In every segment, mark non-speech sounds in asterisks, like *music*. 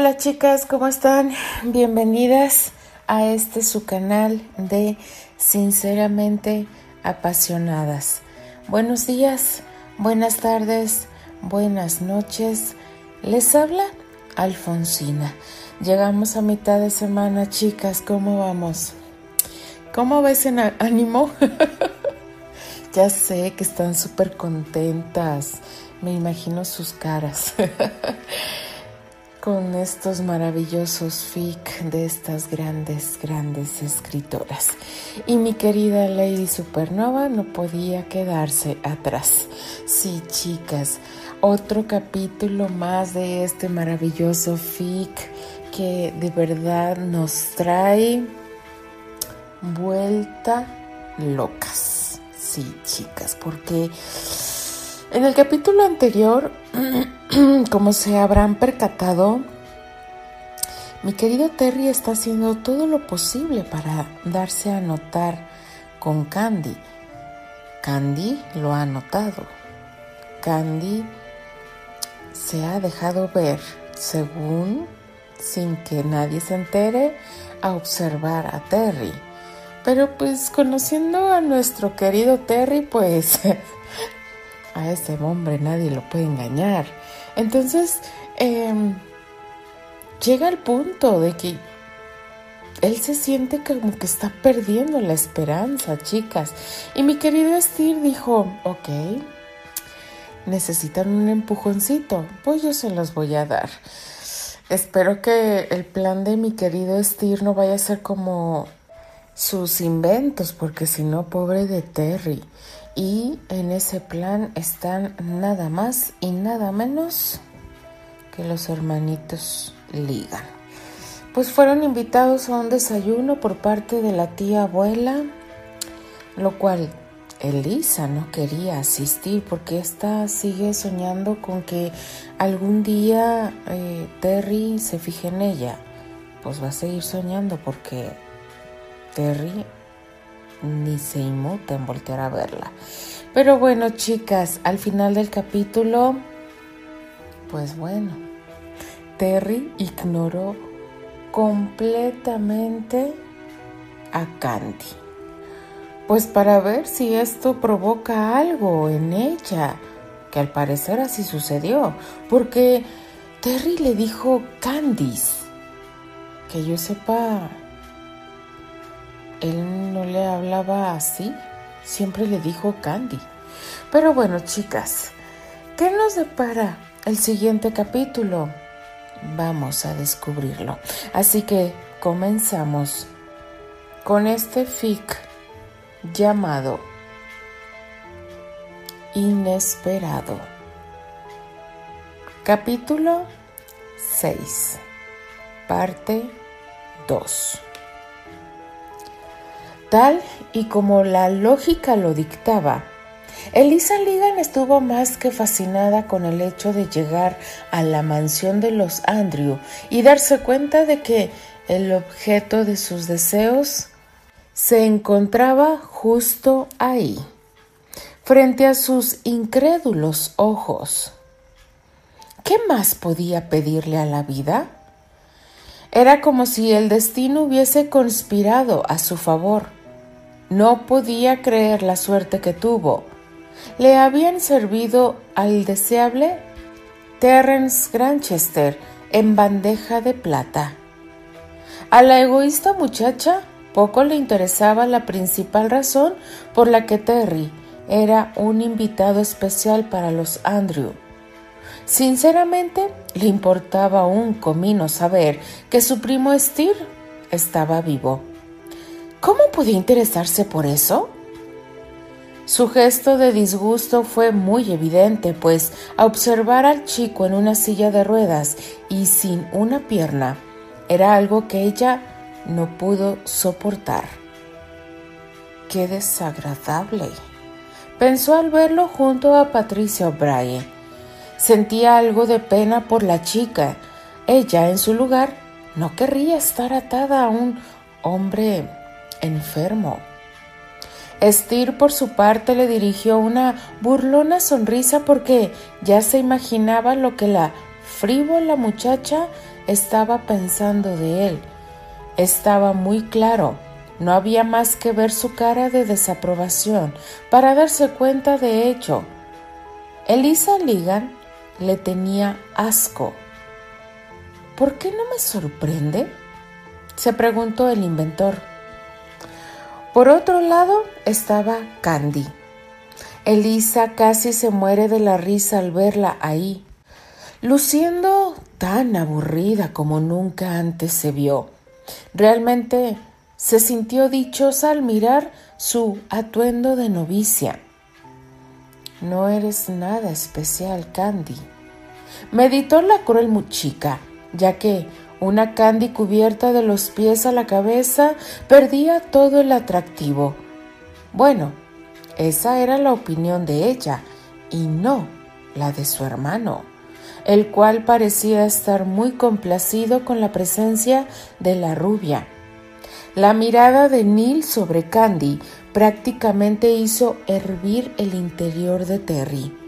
Hola chicas, ¿cómo están? Bienvenidas a este su canal de Sinceramente Apasionadas. Buenos días, buenas tardes, buenas noches. Les habla Alfonsina. Llegamos a mitad de semana, chicas, ¿cómo vamos? ¿Cómo ves en ánimo? *laughs* ya sé que están súper contentas. Me imagino sus caras. *laughs* con estos maravillosos fic de estas grandes, grandes escritoras. Y mi querida Lady Supernova no podía quedarse atrás. Sí, chicas, otro capítulo más de este maravilloso fic que de verdad nos trae vuelta locas. Sí, chicas, porque en el capítulo anterior *clears throat* *clears throat* como se habrán percatado, mi querido Terry está haciendo todo lo posible para darse a notar con Candy. Candy lo ha notado. Candy se ha dejado ver, según, sin que nadie se entere, a observar a Terry. Pero pues conociendo a nuestro querido Terry, pues *laughs* a ese hombre nadie lo puede engañar. Entonces, em, llega el punto de que él se siente como que está perdiendo la esperanza, chicas. Y mi querido Steve dijo, ok, necesitan un empujoncito, pues yo se los voy a dar. Espero que el plan de mi querido Steve no vaya a ser como sus inventos, porque si no, pobre de Terry. Y en ese plan están nada más y nada menos que los hermanitos Ligan. Pues fueron invitados a un desayuno por parte de la tía abuela, lo cual Elisa no quería asistir porque ésta sigue soñando con que algún día eh, Terry se fije en ella. Pues va a seguir soñando porque Terry ni se inmuta en voltear a verla. Pero bueno, chicas, al final del capítulo, pues bueno, Terry ignoró completamente a Candy. Pues para ver si esto provoca algo en ella, que al parecer así sucedió, porque Terry le dijo Candice. Que yo sepa, él no le hablaba así, siempre le dijo Candy. Pero bueno, chicas, ¿qué nos depara el siguiente capítulo? Vamos a descubrirlo. Así que comenzamos con este fic llamado Inesperado. Capítulo 6. Parte 2. Tal y como la lógica lo dictaba, Elisa Ligan estuvo más que fascinada con el hecho de llegar a la mansión de los Andrew y darse cuenta de que el objeto de sus deseos se encontraba justo ahí, frente a sus incrédulos ojos. ¿Qué más podía pedirle a la vida? Era como si el destino hubiese conspirado a su favor no podía creer la suerte que tuvo. Le habían servido al deseable Terence Granchester en bandeja de plata. A la egoísta muchacha poco le interesaba la principal razón por la que Terry era un invitado especial para los Andrew. Sinceramente, le importaba un comino saber que su primo Steve estaba vivo. ¿Cómo podía interesarse por eso? Su gesto de disgusto fue muy evidente, pues a observar al chico en una silla de ruedas y sin una pierna era algo que ella no pudo soportar. Qué desagradable, pensó al verlo junto a Patricia O'Brien. Sentía algo de pena por la chica. Ella, en su lugar, no querría estar atada a un hombre enfermo. Estir, por su parte, le dirigió una burlona sonrisa porque ya se imaginaba lo que la frívola muchacha estaba pensando de él. Estaba muy claro. No había más que ver su cara de desaprobación para darse cuenta de hecho. Elisa Ligan le tenía asco. ¿Por qué no me sorprende? se preguntó el inventor. Por otro lado estaba Candy. Elisa casi se muere de la risa al verla ahí, luciendo tan aburrida como nunca antes se vio. Realmente se sintió dichosa al mirar su atuendo de novicia. No eres nada especial, Candy, meditó la cruel muchica, ya que una Candy cubierta de los pies a la cabeza perdía todo el atractivo. Bueno, esa era la opinión de ella y no la de su hermano, el cual parecía estar muy complacido con la presencia de la rubia. La mirada de Neil sobre Candy prácticamente hizo hervir el interior de Terry.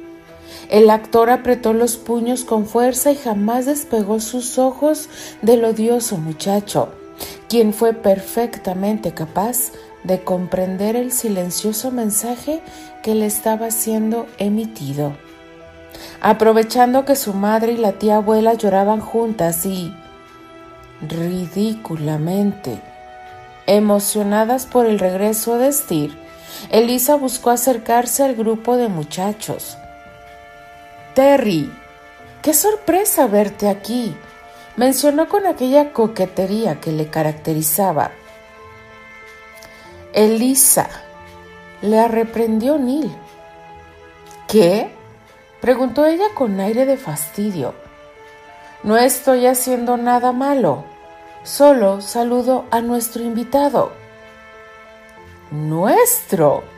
El actor apretó los puños con fuerza y jamás despegó sus ojos del odioso muchacho, quien fue perfectamente capaz de comprender el silencioso mensaje que le estaba siendo emitido. Aprovechando que su madre y la tía abuela lloraban juntas y ridículamente Emocionadas por el regreso de Steer, Elisa buscó acercarse al grupo de muchachos. Terry, qué sorpresa verte aquí, mencionó con aquella coquetería que le caracterizaba. Elisa, le reprendió Neil. ¿Qué? preguntó ella con aire de fastidio. No estoy haciendo nada malo. Solo saludo a nuestro invitado. ¿Nuestro?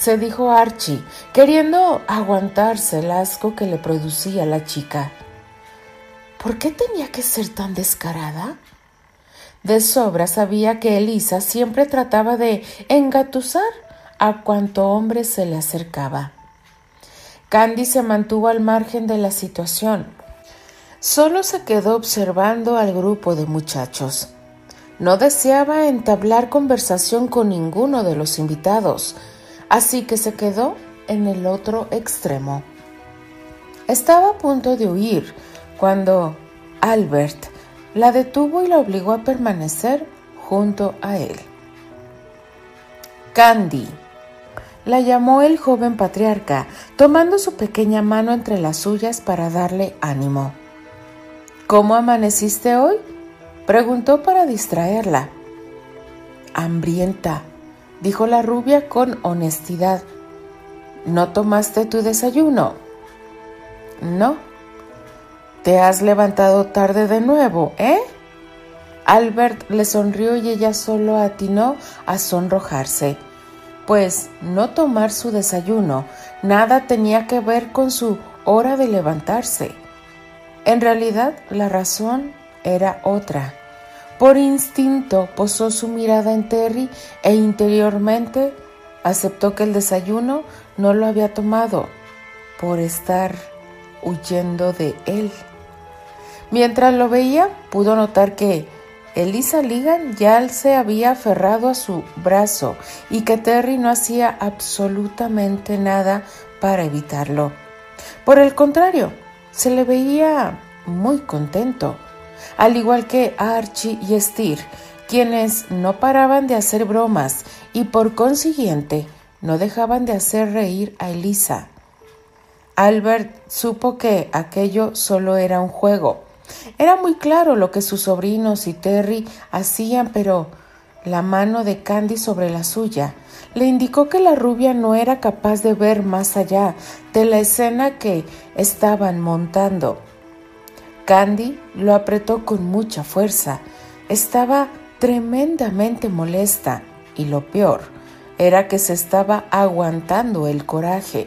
Se dijo Archie, queriendo aguantarse el asco que le producía la chica. ¿Por qué tenía que ser tan descarada? De sobra sabía que Elisa siempre trataba de engatusar a cuanto hombre se le acercaba. Candy se mantuvo al margen de la situación, Solo se quedó observando al grupo de muchachos. No deseaba entablar conversación con ninguno de los invitados, así que se quedó en el otro extremo. Estaba a punto de huir cuando Albert la detuvo y la obligó a permanecer junto a él. Candy, la llamó el joven patriarca, tomando su pequeña mano entre las suyas para darle ánimo. ¿Cómo amaneciste hoy? preguntó para distraerla. Hambrienta, dijo la rubia con honestidad. ¿No tomaste tu desayuno? No. Te has levantado tarde de nuevo, ¿eh? Albert le sonrió y ella solo atinó a sonrojarse, pues no tomar su desayuno nada tenía que ver con su hora de levantarse. En realidad la razón era otra. Por instinto posó su mirada en Terry e interiormente aceptó que el desayuno no lo había tomado por estar huyendo de él. Mientras lo veía, pudo notar que Elisa Ligan ya se había aferrado a su brazo y que Terry no hacía absolutamente nada para evitarlo. Por el contrario, se le veía muy contento, al igual que Archie y Steer, quienes no paraban de hacer bromas y por consiguiente no dejaban de hacer reír a Elisa. Albert supo que aquello solo era un juego. Era muy claro lo que sus sobrinos y Terry hacían, pero la mano de Candy sobre la suya le indicó que la rubia no era capaz de ver más allá de la escena que estaban montando. Candy lo apretó con mucha fuerza. Estaba tremendamente molesta y lo peor era que se estaba aguantando el coraje.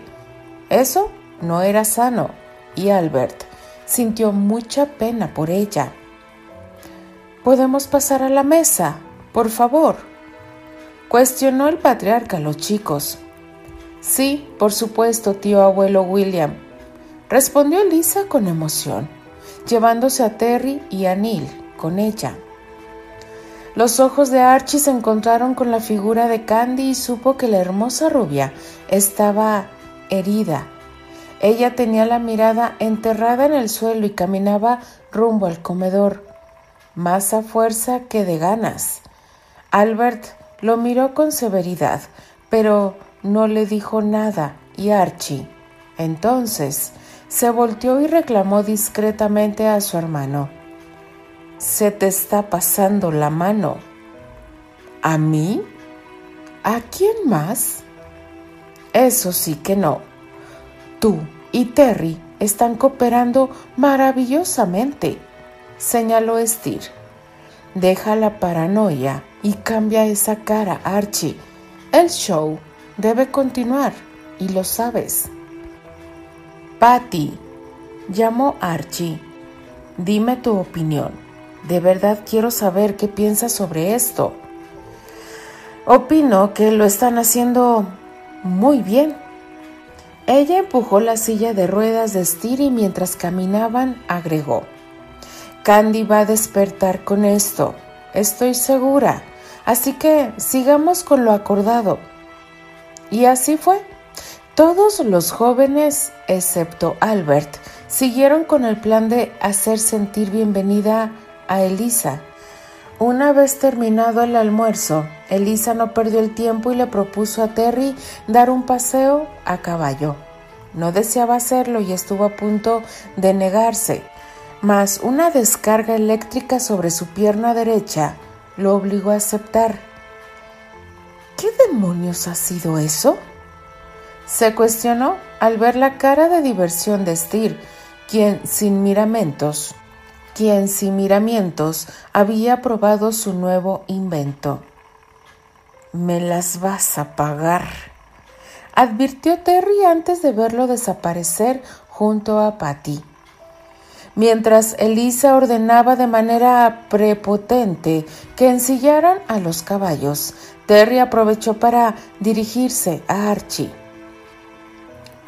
Eso no era sano y Albert sintió mucha pena por ella. ¿Podemos pasar a la mesa? Por favor. Cuestionó el patriarca a los chicos. Sí, por supuesto, tío abuelo William, respondió Lisa con emoción. Llevándose a Terry y a Neil con ella. Los ojos de Archie se encontraron con la figura de Candy y supo que la hermosa rubia estaba herida. Ella tenía la mirada enterrada en el suelo y caminaba rumbo al comedor, más a fuerza que de ganas. Albert lo miró con severidad, pero no le dijo nada y Archie, entonces, se volteó y reclamó discretamente a su hermano. Se te está pasando la mano. ¿A mí? ¿A quién más? Eso sí que no. Tú y Terry están cooperando maravillosamente, señaló Steer. Deja la paranoia y cambia esa cara, Archie. El show debe continuar y lo sabes. Patty, llamó Archie. Dime tu opinión. De verdad quiero saber qué piensas sobre esto. Opino que lo están haciendo muy bien. Ella empujó la silla de ruedas de Stiri mientras caminaban, agregó. Candy va a despertar con esto, estoy segura. Así que sigamos con lo acordado. Y así fue. Todos los jóvenes, excepto Albert, siguieron con el plan de hacer sentir bienvenida a Elisa. Una vez terminado el almuerzo, Elisa no perdió el tiempo y le propuso a Terry dar un paseo a caballo. No deseaba hacerlo y estuvo a punto de negarse, mas una descarga eléctrica sobre su pierna derecha lo obligó a aceptar. ¿Qué demonios ha sido eso? Se cuestionó al ver la cara de diversión de Steer, quien sin miramentos quien sin miramientos había probado su nuevo invento. Me las vas a pagar, advirtió Terry antes de verlo desaparecer junto a Patty. Mientras Elisa ordenaba de manera prepotente que ensillaran a los caballos, Terry aprovechó para dirigirse a Archie.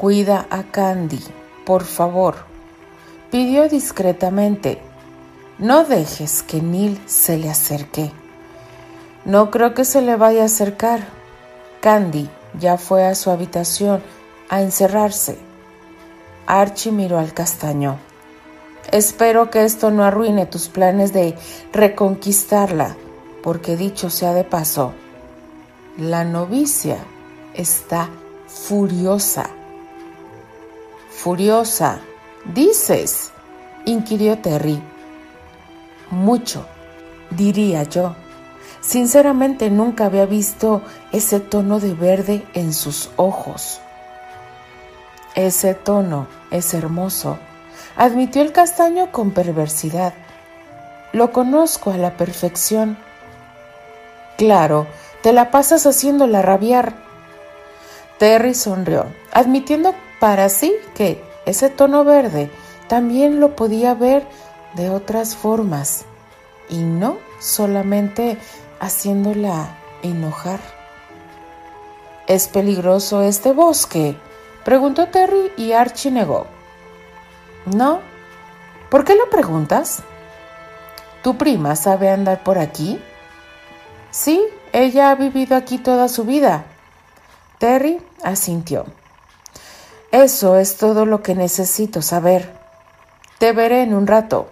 Cuida a Candy, por favor, pidió discretamente. No dejes que Neil se le acerque. No creo que se le vaya a acercar. Candy ya fue a su habitación a encerrarse. Archie miró al castaño. Espero que esto no arruine tus planes de reconquistarla, porque dicho sea de paso, la novicia está furiosa. Furiosa, dices, inquirió Terry mucho, diría yo. Sinceramente nunca había visto ese tono de verde en sus ojos. Ese tono es hermoso, admitió el castaño con perversidad. Lo conozco a la perfección. Claro, te la pasas haciéndola rabiar. Terry sonrió, admitiendo para sí que ese tono verde también lo podía ver de otras formas y no solamente haciéndola enojar. ¿Es peligroso este bosque? Preguntó Terry y Archie negó. No. ¿Por qué lo preguntas? ¿Tu prima sabe andar por aquí? Sí, ella ha vivido aquí toda su vida. Terry asintió. Eso es todo lo que necesito saber. Te veré en un rato.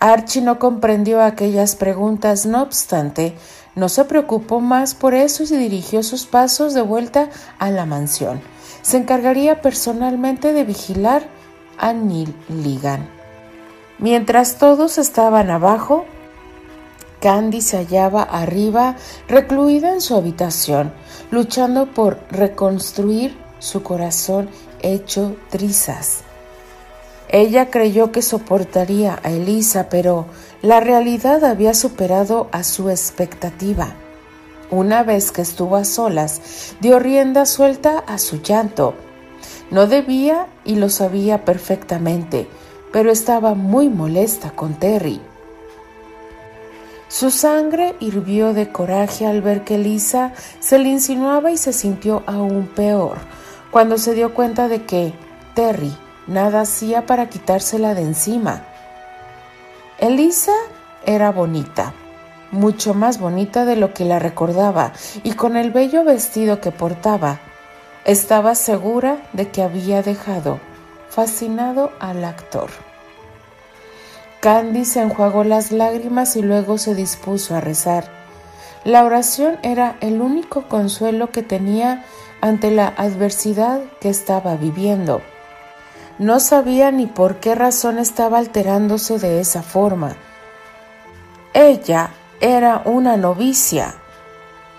Archie no comprendió aquellas preguntas, no obstante, no se preocupó más por eso y dirigió sus pasos de vuelta a la mansión. Se encargaría personalmente de vigilar a Neil Ligan. Mientras todos estaban abajo, Candy se hallaba arriba, recluida en su habitación, luchando por reconstruir su corazón hecho trizas. Ella creyó que soportaría a Elisa, pero la realidad había superado a su expectativa. Una vez que estuvo a solas, dio rienda suelta a su llanto. No debía y lo sabía perfectamente, pero estaba muy molesta con Terry. Su sangre hirvió de coraje al ver que Elisa se le insinuaba y se sintió aún peor cuando se dio cuenta de que Terry nada hacía para quitársela de encima. Elisa era bonita, mucho más bonita de lo que la recordaba, y con el bello vestido que portaba, estaba segura de que había dejado fascinado al actor. Candy se enjuagó las lágrimas y luego se dispuso a rezar. La oración era el único consuelo que tenía ante la adversidad que estaba viviendo. No sabía ni por qué razón estaba alterándose de esa forma. Ella era una novicia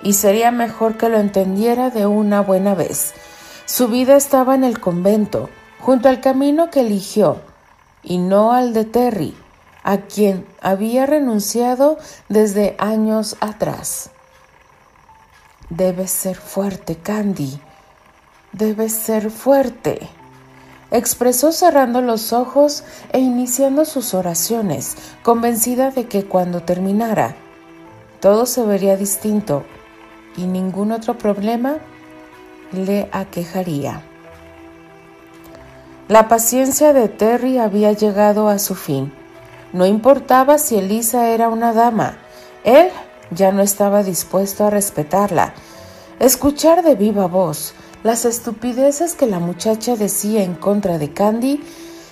y sería mejor que lo entendiera de una buena vez. Su vida estaba en el convento, junto al camino que eligió, y no al de Terry a quien había renunciado desde años atrás. Debes ser fuerte, Candy. Debes ser fuerte. Expresó cerrando los ojos e iniciando sus oraciones, convencida de que cuando terminara, todo se vería distinto y ningún otro problema le aquejaría. La paciencia de Terry había llegado a su fin. No importaba si Elisa era una dama, él ya no estaba dispuesto a respetarla. Escuchar de viva voz las estupideces que la muchacha decía en contra de Candy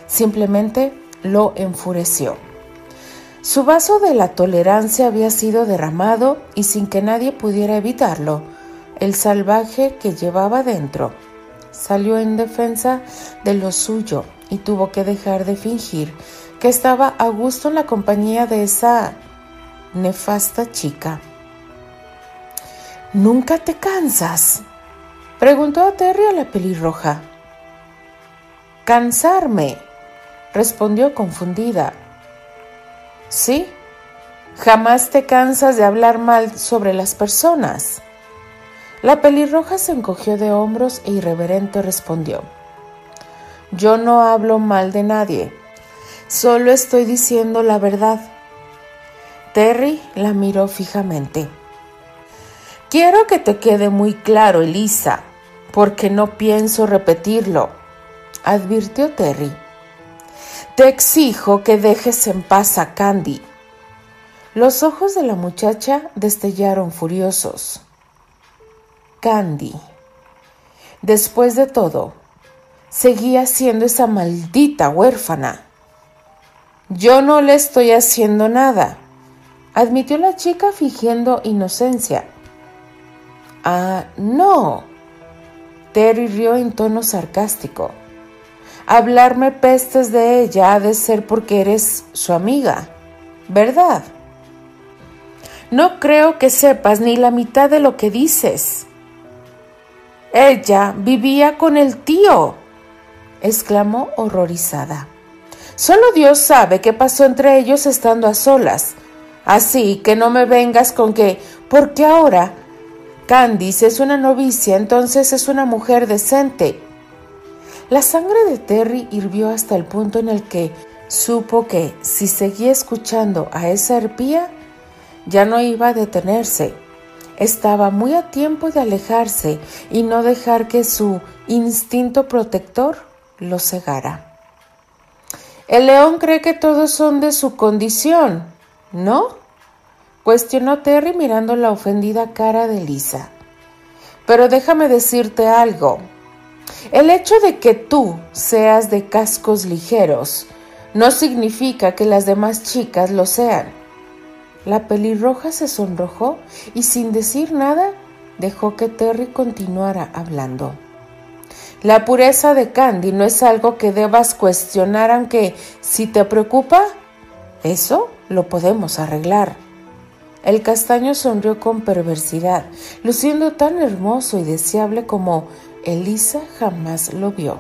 simplemente lo enfureció. Su vaso de la tolerancia había sido derramado y sin que nadie pudiera evitarlo, el salvaje que llevaba dentro salió en defensa de lo suyo y tuvo que dejar de fingir que estaba a gusto en la compañía de esa nefasta chica. ¿Nunca te cansas? preguntó a Terry a la pelirroja. Cansarme, respondió confundida. Sí, jamás te cansas de hablar mal sobre las personas. La pelirroja se encogió de hombros e irreverente respondió. Yo no hablo mal de nadie Solo estoy diciendo la verdad. Terry la miró fijamente. Quiero que te quede muy claro, Elisa, porque no pienso repetirlo, advirtió Terry. Te exijo que dejes en paz a Candy. Los ojos de la muchacha destellaron furiosos. Candy. Después de todo, seguía siendo esa maldita huérfana. Yo no le estoy haciendo nada, admitió la chica fingiendo inocencia. Ah, no. Terry rió en tono sarcástico. Hablarme pestes de ella ha de ser porque eres su amiga, ¿verdad? No creo que sepas ni la mitad de lo que dices. Ella vivía con el tío, exclamó horrorizada. Solo Dios sabe qué pasó entre ellos estando a solas. Así que no me vengas con que, porque ahora Candice es una novicia, entonces es una mujer decente. La sangre de Terry hirvió hasta el punto en el que supo que, si seguía escuchando a esa arpía, ya no iba a detenerse. Estaba muy a tiempo de alejarse y no dejar que su instinto protector lo cegara. El león cree que todos son de su condición, ¿no? cuestionó Terry mirando la ofendida cara de Lisa. Pero déjame decirte algo. El hecho de que tú seas de cascos ligeros no significa que las demás chicas lo sean. La pelirroja se sonrojó y sin decir nada dejó que Terry continuara hablando. La pureza de Candy no es algo que debas cuestionar, aunque si te preocupa, eso lo podemos arreglar. El castaño sonrió con perversidad, luciendo tan hermoso y deseable como Elisa jamás lo vio.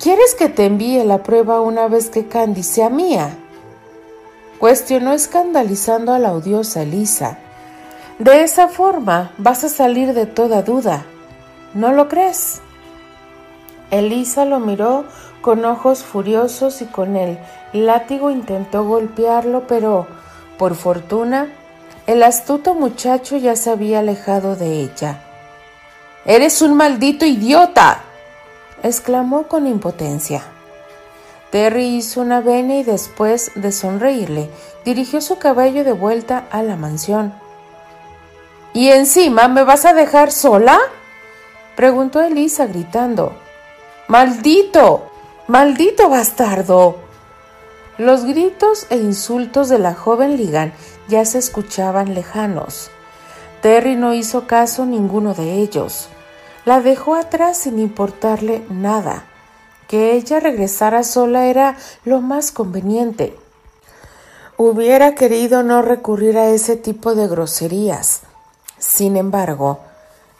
¿Quieres que te envíe la prueba una vez que Candy sea mía? Cuestionó escandalizando a la odiosa Elisa. De esa forma vas a salir de toda duda. ¿No lo crees? Elisa lo miró con ojos furiosos y con el látigo intentó golpearlo, pero, por fortuna, el astuto muchacho ya se había alejado de ella. Eres un maldito idiota, exclamó con impotencia. Terry hizo una venia y después de sonreírle, dirigió su caballo de vuelta a la mansión. ¿Y encima me vas a dejar sola? preguntó Elisa gritando. ¡Maldito! ¡Maldito bastardo! Los gritos e insultos de la joven Ligan ya se escuchaban lejanos. Terry no hizo caso ninguno de ellos. La dejó atrás sin importarle nada. Que ella regresara sola era lo más conveniente. Hubiera querido no recurrir a ese tipo de groserías. Sin embargo,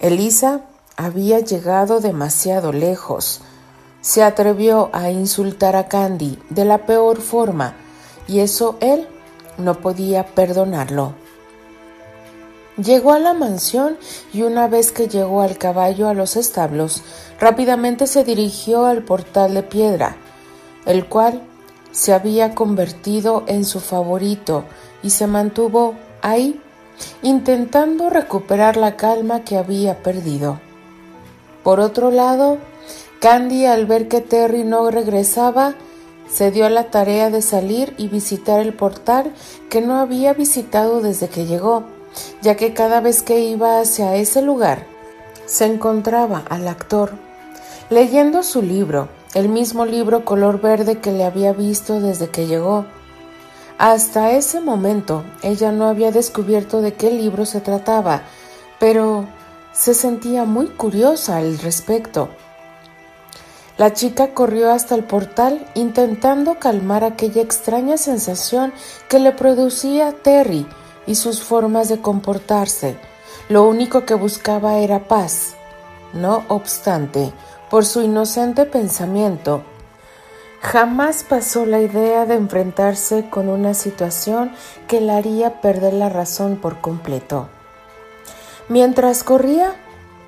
Elisa había llegado demasiado lejos. Se atrevió a insultar a Candy de la peor forma y eso él no podía perdonarlo. Llegó a la mansión y una vez que llegó al caballo a los establos, rápidamente se dirigió al portal de piedra, el cual se había convertido en su favorito y se mantuvo ahí, intentando recuperar la calma que había perdido. Por otro lado, Candy, al ver que Terry no regresaba, se dio a la tarea de salir y visitar el portal que no había visitado desde que llegó ya que cada vez que iba hacia ese lugar se encontraba al actor leyendo su libro, el mismo libro color verde que le había visto desde que llegó. Hasta ese momento ella no había descubierto de qué libro se trataba, pero se sentía muy curiosa al respecto. La chica corrió hasta el portal intentando calmar aquella extraña sensación que le producía Terry y sus formas de comportarse. Lo único que buscaba era paz. No obstante, por su inocente pensamiento, jamás pasó la idea de enfrentarse con una situación que la haría perder la razón por completo. Mientras corría,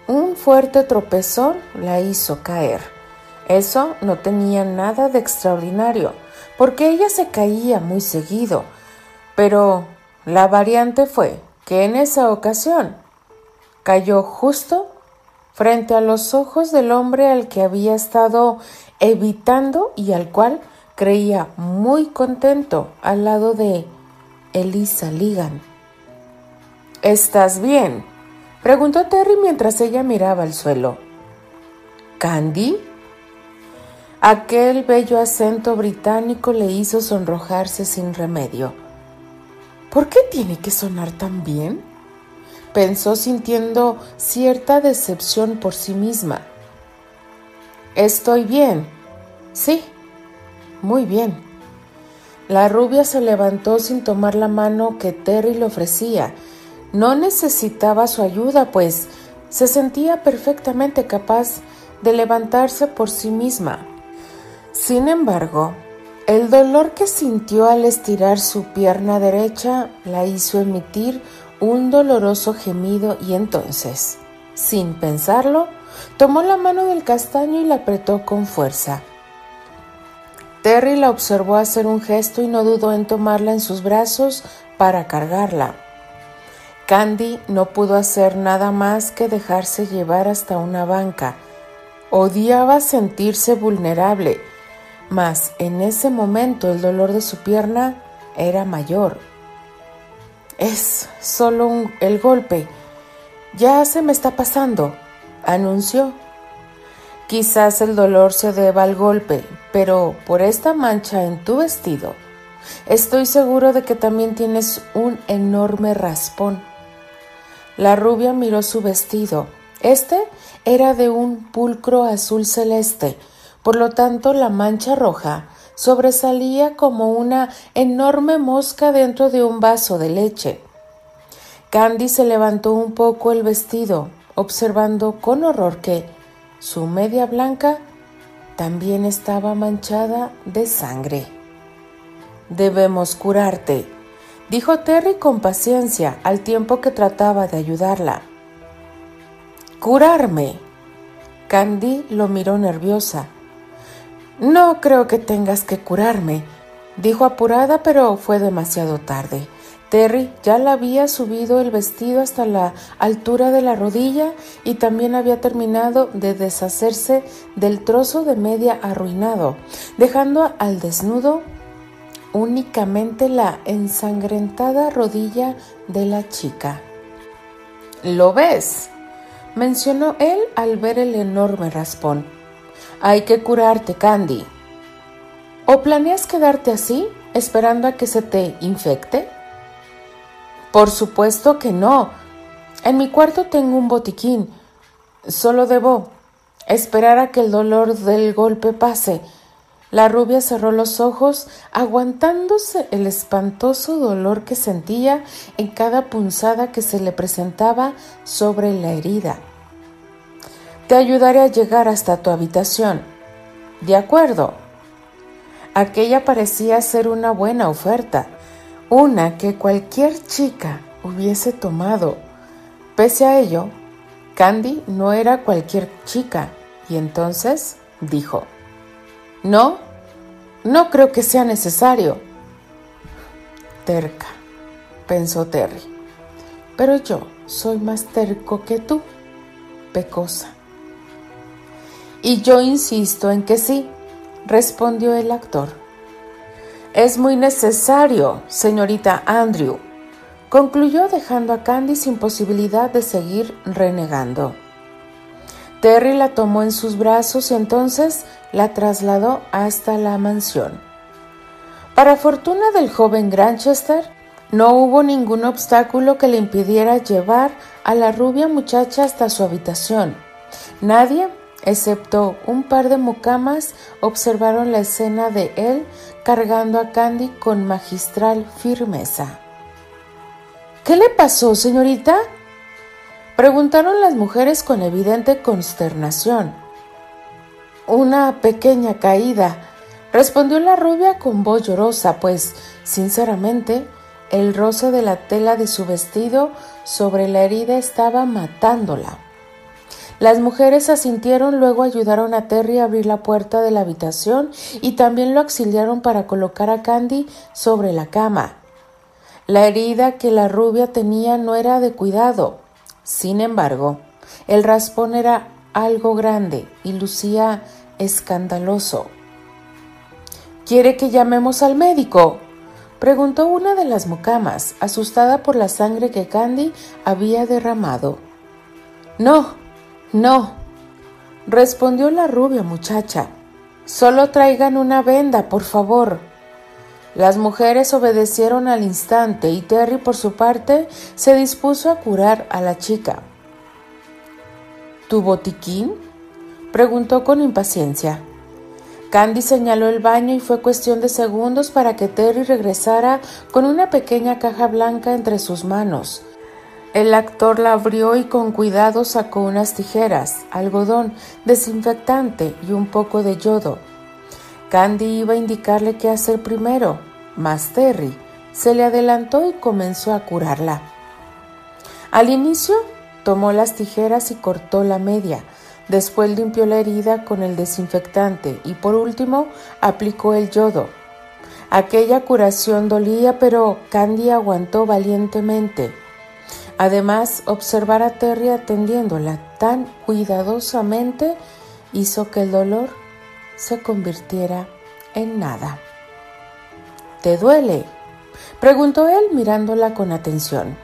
un fuerte tropezón la hizo caer. Eso no tenía nada de extraordinario, porque ella se caía muy seguido, pero la variante fue que en esa ocasión cayó justo frente a los ojos del hombre al que había estado evitando y al cual creía muy contento al lado de Elisa Ligan. ¿Estás bien? preguntó Terry mientras ella miraba al suelo. ¿Candy? Aquel bello acento británico le hizo sonrojarse sin remedio. ¿Por qué tiene que sonar tan bien? Pensó sintiendo cierta decepción por sí misma. Estoy bien. Sí, muy bien. La rubia se levantó sin tomar la mano que Terry le ofrecía. No necesitaba su ayuda, pues se sentía perfectamente capaz de levantarse por sí misma. Sin embargo, el dolor que sintió al estirar su pierna derecha la hizo emitir un doloroso gemido y entonces, sin pensarlo, tomó la mano del castaño y la apretó con fuerza. Terry la observó hacer un gesto y no dudó en tomarla en sus brazos para cargarla. Candy no pudo hacer nada más que dejarse llevar hasta una banca. Odiaba sentirse vulnerable mas en ese momento el dolor de su pierna era mayor. Es solo el golpe. Ya se me está pasando, anunció. Quizás el dolor se deba al golpe, pero por esta mancha en tu vestido, estoy seguro de que también tienes un enorme raspón. La rubia miró su vestido. Este era de un pulcro azul celeste, por lo tanto, la mancha roja sobresalía como una enorme mosca dentro de un vaso de leche. Candy se levantó un poco el vestido, observando con horror que su media blanca también estaba manchada de sangre. Debemos curarte, dijo Terry con paciencia al tiempo que trataba de ayudarla. ¿Curarme? Candy lo miró nerviosa. No creo que tengas que curarme, dijo apurada, pero fue demasiado tarde. Terry ya le había subido el vestido hasta la altura de la rodilla y también había terminado de deshacerse del trozo de media arruinado, dejando al desnudo únicamente la ensangrentada rodilla de la chica. ¿Lo ves? mencionó él al ver el enorme raspón. Hay que curarte, Candy. ¿O planeas quedarte así, esperando a que se te infecte? Por supuesto que no. En mi cuarto tengo un botiquín. Solo debo esperar a que el dolor del golpe pase. La rubia cerró los ojos, aguantándose el espantoso dolor que sentía en cada punzada que se le presentaba sobre la herida. Te ayudaré a llegar hasta tu habitación. De acuerdo. Aquella parecía ser una buena oferta una que cualquier chica hubiese tomado. Pese a ello, Candy no era cualquier chica y entonces dijo, no, no creo que sea necesario. Terca, pensó Terry, pero yo soy más terco que tú, pecosa. Y yo insisto en que sí, respondió el actor. Es muy necesario, señorita Andrew, concluyó dejando a Candy sin posibilidad de seguir renegando. Terry la tomó en sus brazos y entonces la trasladó hasta la mansión. Para fortuna del joven Granchester, no hubo ningún obstáculo que le impidiera llevar a la rubia muchacha hasta su habitación. Nadie excepto un par de mucamas, observaron la escena de él cargando a Candy con magistral firmeza. ¿Qué le pasó, señorita? Preguntaron las mujeres con evidente consternación. Una pequeña caída, respondió la rubia con voz llorosa, pues, sinceramente, el roce de la tela de su vestido sobre la herida estaba matándola. Las mujeres asintieron, luego ayudaron a Terry a abrir la puerta de la habitación y también lo auxiliaron para colocar a Candy sobre la cama. La herida que la rubia tenía no era de cuidado. Sin embargo, el raspón era algo grande y lucía escandaloso. ¿Quiere que llamemos al médico? preguntó una de las mucamas, asustada por la sangre que Candy había derramado. No, no, respondió la rubia muchacha. Solo traigan una venda, por favor. Las mujeres obedecieron al instante y Terry, por su parte, se dispuso a curar a la chica. ¿Tu botiquín? preguntó con impaciencia. Candy señaló el baño y fue cuestión de segundos para que Terry regresara con una pequeña caja blanca entre sus manos. El actor la abrió y con cuidado sacó unas tijeras, algodón, desinfectante y un poco de yodo. Candy iba a indicarle qué hacer primero, mas Terry se le adelantó y comenzó a curarla. Al inicio tomó las tijeras y cortó la media, después limpió la herida con el desinfectante y por último aplicó el yodo. Aquella curación dolía, pero Candy aguantó valientemente. Además, observar a Terry atendiéndola tan cuidadosamente hizo que el dolor se convirtiera en nada. ¿Te duele? preguntó él mirándola con atención.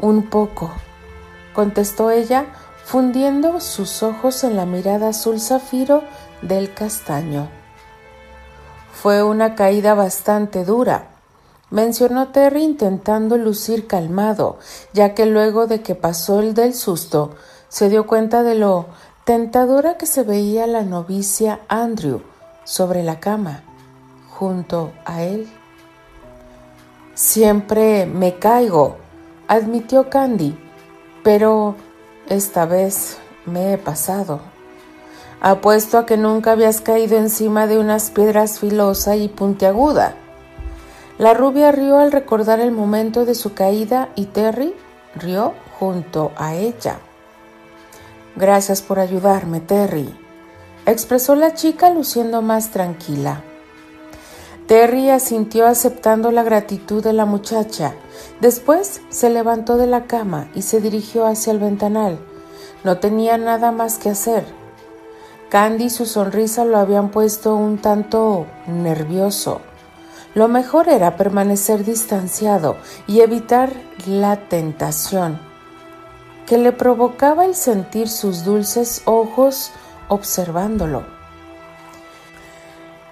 Un poco, contestó ella, fundiendo sus ojos en la mirada azul zafiro del castaño. Fue una caída bastante dura, mencionó Terry intentando lucir calmado, ya que luego de que pasó el del susto, se dio cuenta de lo tentadora que se veía la novicia Andrew sobre la cama, junto a él. Siempre me caigo, admitió Candy, pero esta vez me he pasado. Apuesto a que nunca habías caído encima de unas piedras filosa y puntiaguda. La rubia rió al recordar el momento de su caída y Terry rió junto a ella. Gracias por ayudarme, Terry, expresó la chica luciendo más tranquila. Terry asintió aceptando la gratitud de la muchacha. Después se levantó de la cama y se dirigió hacia el ventanal. No tenía nada más que hacer. Candy y su sonrisa lo habían puesto un tanto nervioso. Lo mejor era permanecer distanciado y evitar la tentación que le provocaba el sentir sus dulces ojos observándolo.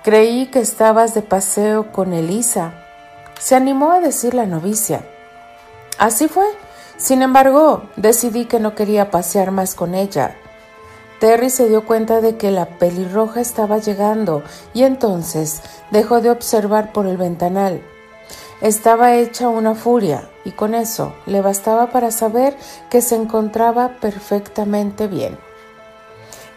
Creí que estabas de paseo con Elisa, se animó a decir la novicia. Así fue. Sin embargo, decidí que no quería pasear más con ella. Terry se dio cuenta de que la pelirroja estaba llegando y entonces dejó de observar por el ventanal. Estaba hecha una furia y con eso le bastaba para saber que se encontraba perfectamente bien.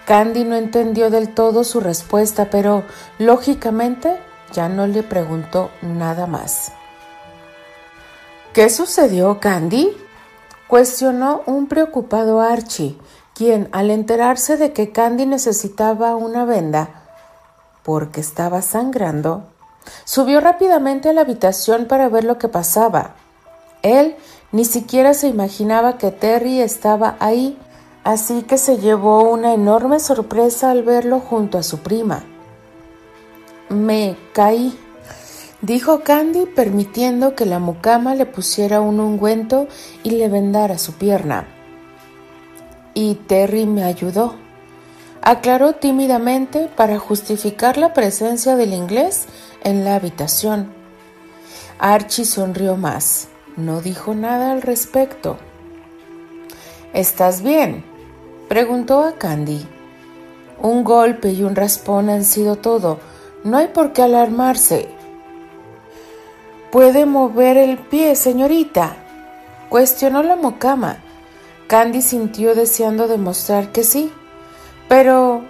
Candy no entendió del todo su respuesta, pero lógicamente ya no le preguntó nada más. ¿Qué sucedió, Candy? cuestionó un preocupado Archie, quien, al enterarse de que Candy necesitaba una venda porque estaba sangrando, subió rápidamente a la habitación para ver lo que pasaba. Él ni siquiera se imaginaba que Terry estaba ahí, así que se llevó una enorme sorpresa al verlo junto a su prima. Me caí, dijo Candy permitiendo que la mucama le pusiera un ungüento y le vendara su pierna. Y Terry me ayudó, aclaró tímidamente para justificar la presencia del inglés en la habitación. Archie sonrió más, no dijo nada al respecto. ¿Estás bien? preguntó a Candy. Un golpe y un raspón han sido todo. No hay por qué alarmarse. ¿Puede mover el pie, señorita? cuestionó la mocama. Candy sintió deseando demostrar que sí, pero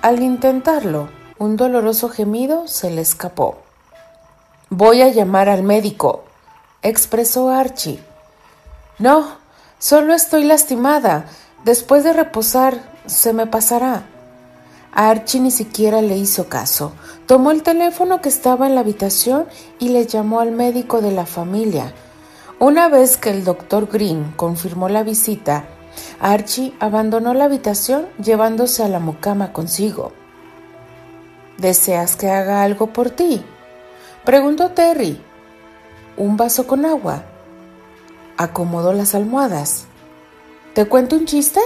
al intentarlo, un doloroso gemido se le escapó. Voy a llamar al médico, expresó Archie. No, solo estoy lastimada. Después de reposar, se me pasará. Archie ni siquiera le hizo caso. Tomó el teléfono que estaba en la habitación y le llamó al médico de la familia. Una vez que el doctor Green confirmó la visita, Archie abandonó la habitación llevándose a la mucama consigo. ¿Deseas que haga algo por ti? Preguntó Terry. ¿Un vaso con agua? Acomodó las almohadas. ¿Te cuento un chiste?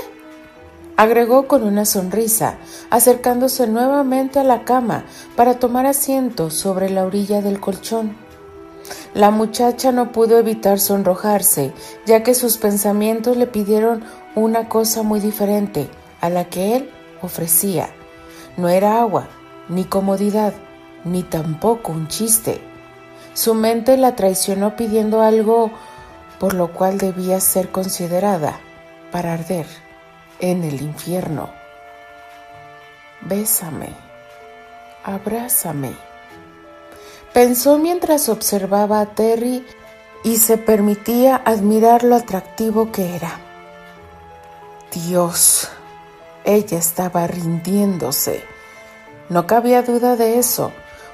agregó con una sonrisa, acercándose nuevamente a la cama para tomar asiento sobre la orilla del colchón. La muchacha no pudo evitar sonrojarse, ya que sus pensamientos le pidieron una cosa muy diferente a la que él ofrecía. No era agua, ni comodidad, ni tampoco un chiste. Su mente la traicionó pidiendo algo por lo cual debía ser considerada para arder en el infierno. Bésame, abrázame. Pensó mientras observaba a Terry y se permitía admirar lo atractivo que era. Dios, ella estaba rindiéndose. No cabía duda de eso,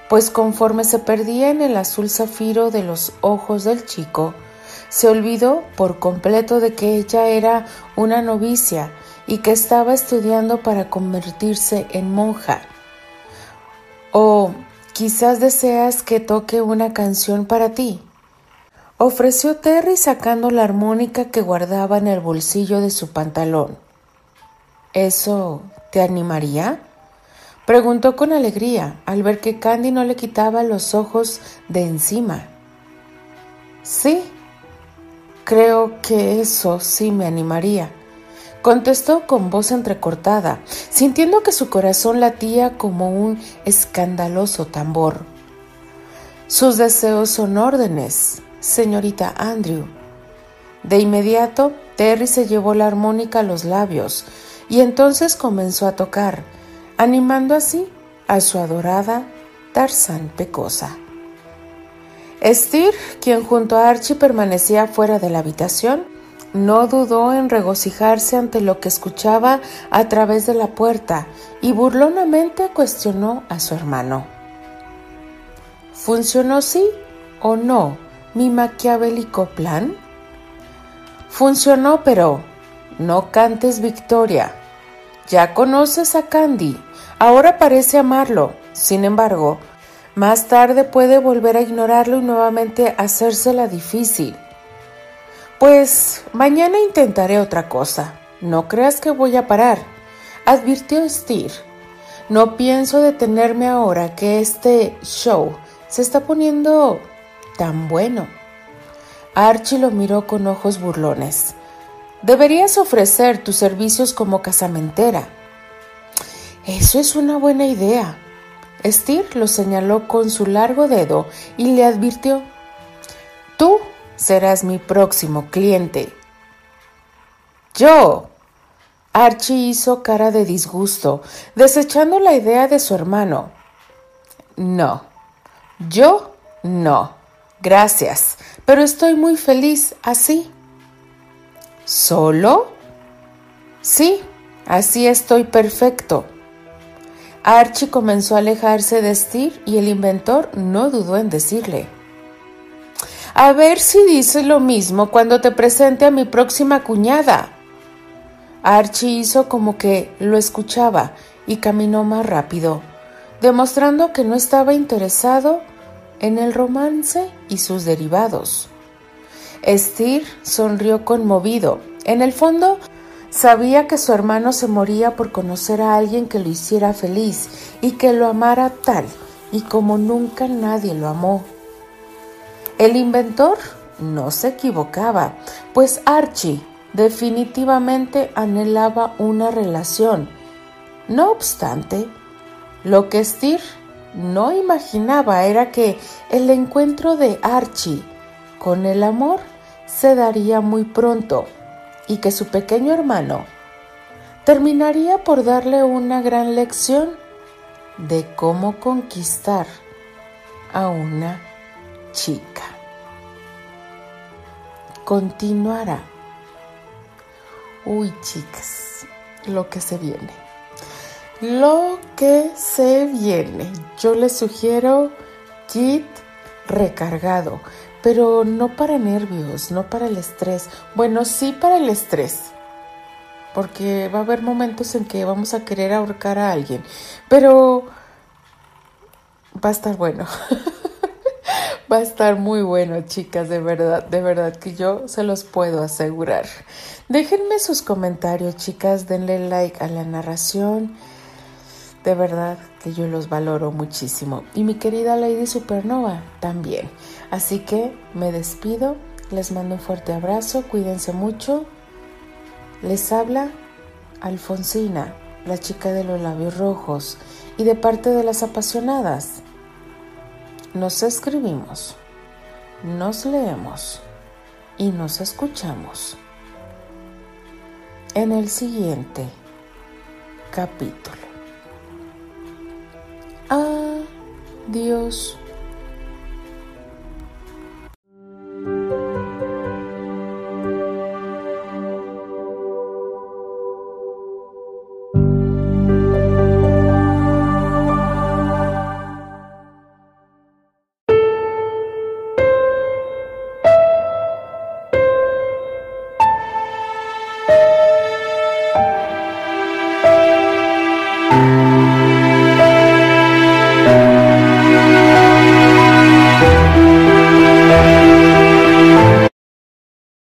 pues conforme se perdía en el azul zafiro de los ojos del chico, se olvidó por completo de que ella era una novicia y que estaba estudiando para convertirse en monja. O quizás deseas que toque una canción para ti. Ofreció Terry sacando la armónica que guardaba en el bolsillo de su pantalón. ¿Eso te animaría? Preguntó con alegría al ver que Candy no le quitaba los ojos de encima. Sí, creo que eso sí me animaría contestó con voz entrecortada, sintiendo que su corazón latía como un escandaloso tambor. Sus deseos son órdenes, señorita Andrew. De inmediato, Terry se llevó la armónica a los labios y entonces comenzó a tocar, animando así a su adorada Tarzán Pecosa. Steer, quien junto a Archie permanecía fuera de la habitación, no dudó en regocijarse ante lo que escuchaba a través de la puerta y burlonamente cuestionó a su hermano. ¿Funcionó sí o no mi maquiavélico plan? Funcionó, pero no cantes victoria. Ya conoces a Candy, ahora parece amarlo. Sin embargo, más tarde puede volver a ignorarlo y nuevamente hacérsela difícil. Pues mañana intentaré otra cosa. No creas que voy a parar, advirtió Steer. No pienso detenerme ahora que este show se está poniendo tan bueno. Archie lo miró con ojos burlones. Deberías ofrecer tus servicios como casamentera. Eso es una buena idea. Steer lo señaló con su largo dedo y le advirtió, Tú serás mi próximo cliente. Yo. Archie hizo cara de disgusto, desechando la idea de su hermano. No, yo no. Gracias, pero estoy muy feliz así. ¿Solo? Sí, así estoy perfecto. Archie comenzó a alejarse de Steve y el inventor no dudó en decirle. A ver si dices lo mismo cuando te presente a mi próxima cuñada. Archie hizo como que lo escuchaba y caminó más rápido, demostrando que no estaba interesado en el romance y sus derivados. Steer sonrió conmovido. En el fondo, sabía que su hermano se moría por conocer a alguien que lo hiciera feliz y que lo amara tal y como nunca nadie lo amó. El inventor no se equivocaba, pues Archie definitivamente anhelaba una relación. No obstante, lo que Steer no imaginaba era que el encuentro de Archie con el amor se daría muy pronto y que su pequeño hermano terminaría por darle una gran lección de cómo conquistar a una chica. Continuará. Uy, chicas, lo que se viene lo que se viene. Yo les sugiero kit recargado, pero no para nervios, no para el estrés. Bueno, sí para el estrés, porque va a haber momentos en que vamos a querer ahorcar a alguien, pero va a estar bueno. *laughs* va a estar muy bueno, chicas, de verdad, de verdad que yo se los puedo asegurar. Déjenme sus comentarios, chicas, denle like a la narración de verdad que yo los valoro muchísimo. Y mi querida Lady Supernova también. Así que me despido, les mando un fuerte abrazo, cuídense mucho. Les habla Alfonsina, la chica de los labios rojos, y de parte de las apasionadas. Nos escribimos, nos leemos y nos escuchamos en el siguiente capítulo. Adiós.